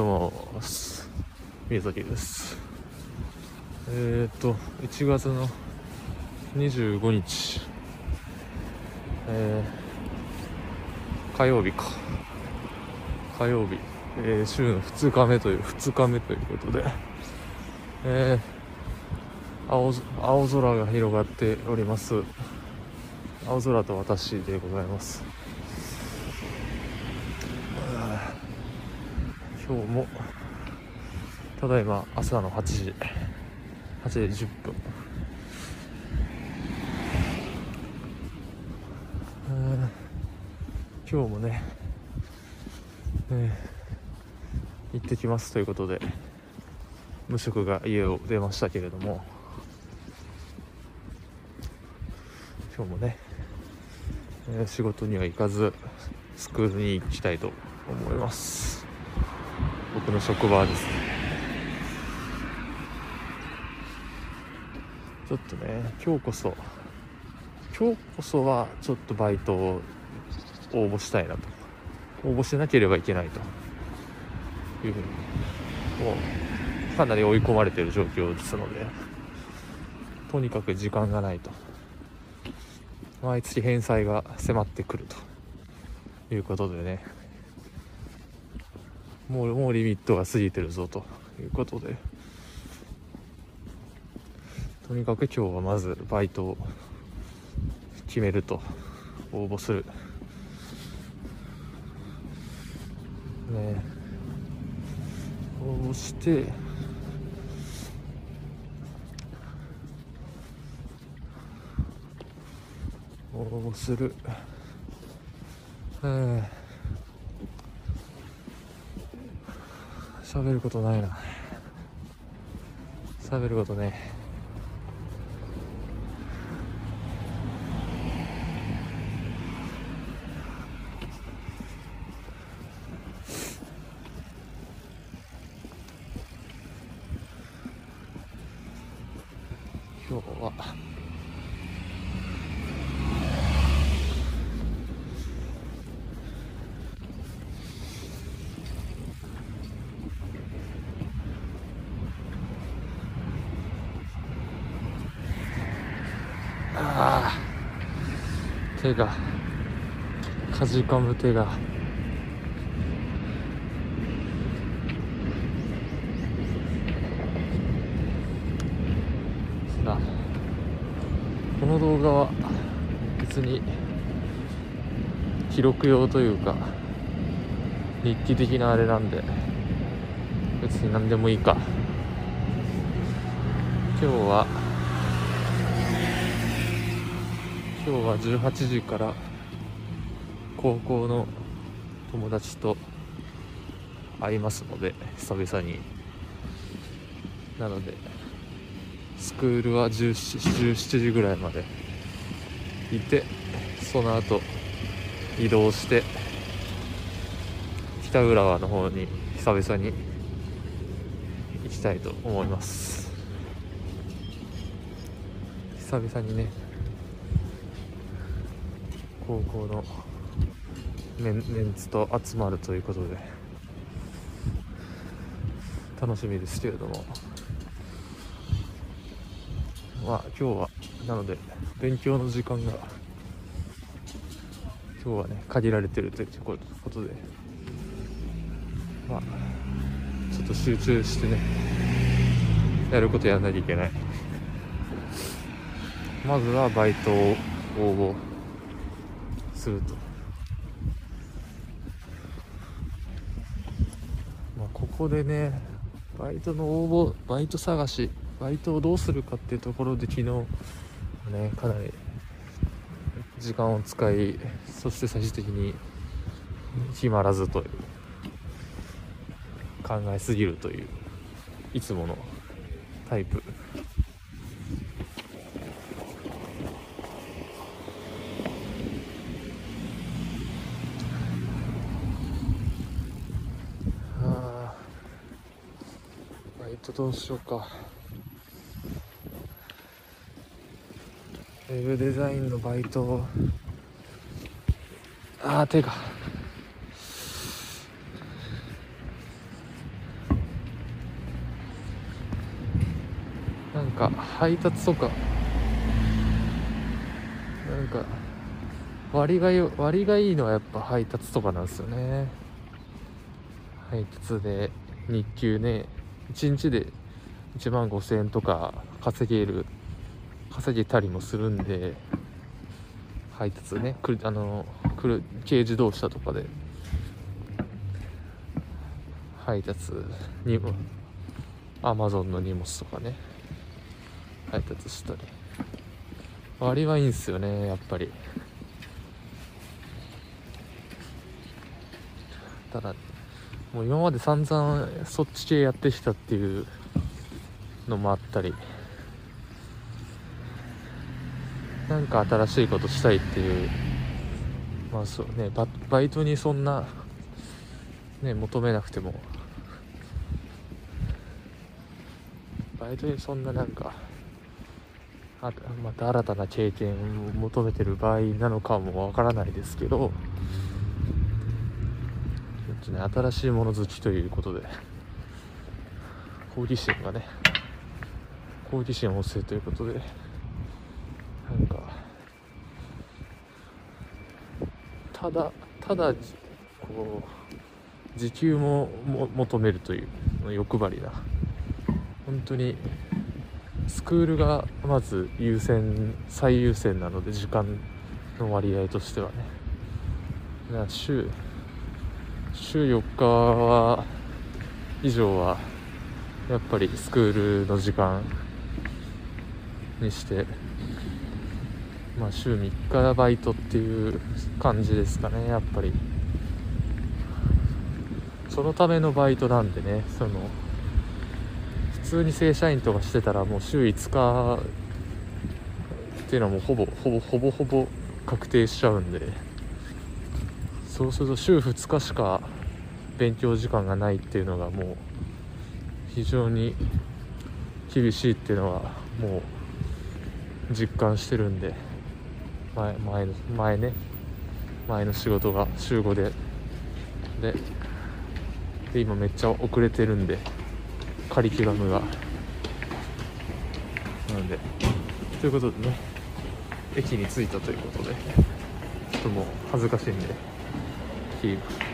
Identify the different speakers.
Speaker 1: はようございます宮崎です。えっ、ー、と1月の25日。えー、火曜日か。火曜日、えー、週の2日目という2日目ということで。えー、青青空が広がっております。青空と私でございます。今日もただいま朝の8時8時10分。今日もね、えー、行ってきますということで無職が家を出ましたけれども今日もね、えー、仕事には行かずスクールに行きたいと思います。僕の職場ですね。ちょっとね今日こそ今日こそはちょっとバイトを応募したいなと。応募しなければいけないというふうにもうかなり追い込まれている状況ですのでとにかく時間がないと。毎月返済が迫ってくるということでね。もうもうリミットが過ぎてるぞと。いうことで。とにかく今日はまずバイトを決めると。応募する。ね。応募して。応募する。えー喋ることないな。喋ることね。今日はああ手がかじかむ手が。さこの動画は別に記録用というか日記的なあれなんで別に何でもいいか。今日は今日は18時から高校の友達と会いますので久々に。なのでスクールは 17, 17時ぐらいまでいてその後移動して北浦和の方に久々に行きたいと思います。久々にね高校のメンメンツと集まるということで楽しみですけれども。まあ今日はなので勉強の時間が今日はね限られてるということでまあちょっと集中してねやることやらなきゃいけない。まずはバイトを応募。すると、まあ、ここでねバイトの応募バイト探しバイトをどうするかっていうところで昨日ねかなり時間を使いそして最終的に決まらずという考えすぎるといういつものタイプ。えっと、どうしようか。ウェブデザインのバイトを。ああ、手が。なんか、配達とか、なんか、割がよ、割がいいのはやっぱ配達とかなんですよね。配達で、日給ね、1日で1万5000円とか稼げる稼げたりもするんで配達ねくるあのくる軽自動車とかで配達にもアマゾンの荷物とかね配達したり。割はいいんすよねやっぱり。ただもう今まで散々そっち系やってきたっていうのもあったりなんか新しいことしたいっていうまあそうねババイトにそんなね求めなくてもバイトにそんななんかあまた新たな経験を求めてる場合なのかもわからないですけどっとね新しいもの好きということで好奇心がね好奇心旺盛ということでなんかただただこう時給もも求めるという欲張りな本当にスクールがまず優先最優先なので時間の割合としてはね。週週4日は以上はやっぱりスクールの時間にしてまあ週3日バイトっていう感じですかねやっぱり。そのためのバイトなんでねその普通に正社員とかしてたらもう週5日っていうのはもうほぼほぼほぼほぼ確定しちゃうんで。そうすると週2日しか勉強時間がないっていうのがもう非常に厳しいっていうのはもう実感してるんで前前の前ね。前の仕事が週5で。でで今めっちゃ遅れてるんでカリキュラムが。なのでということでね駅に着いたということでちょっともう恥ずかしいんで。切ります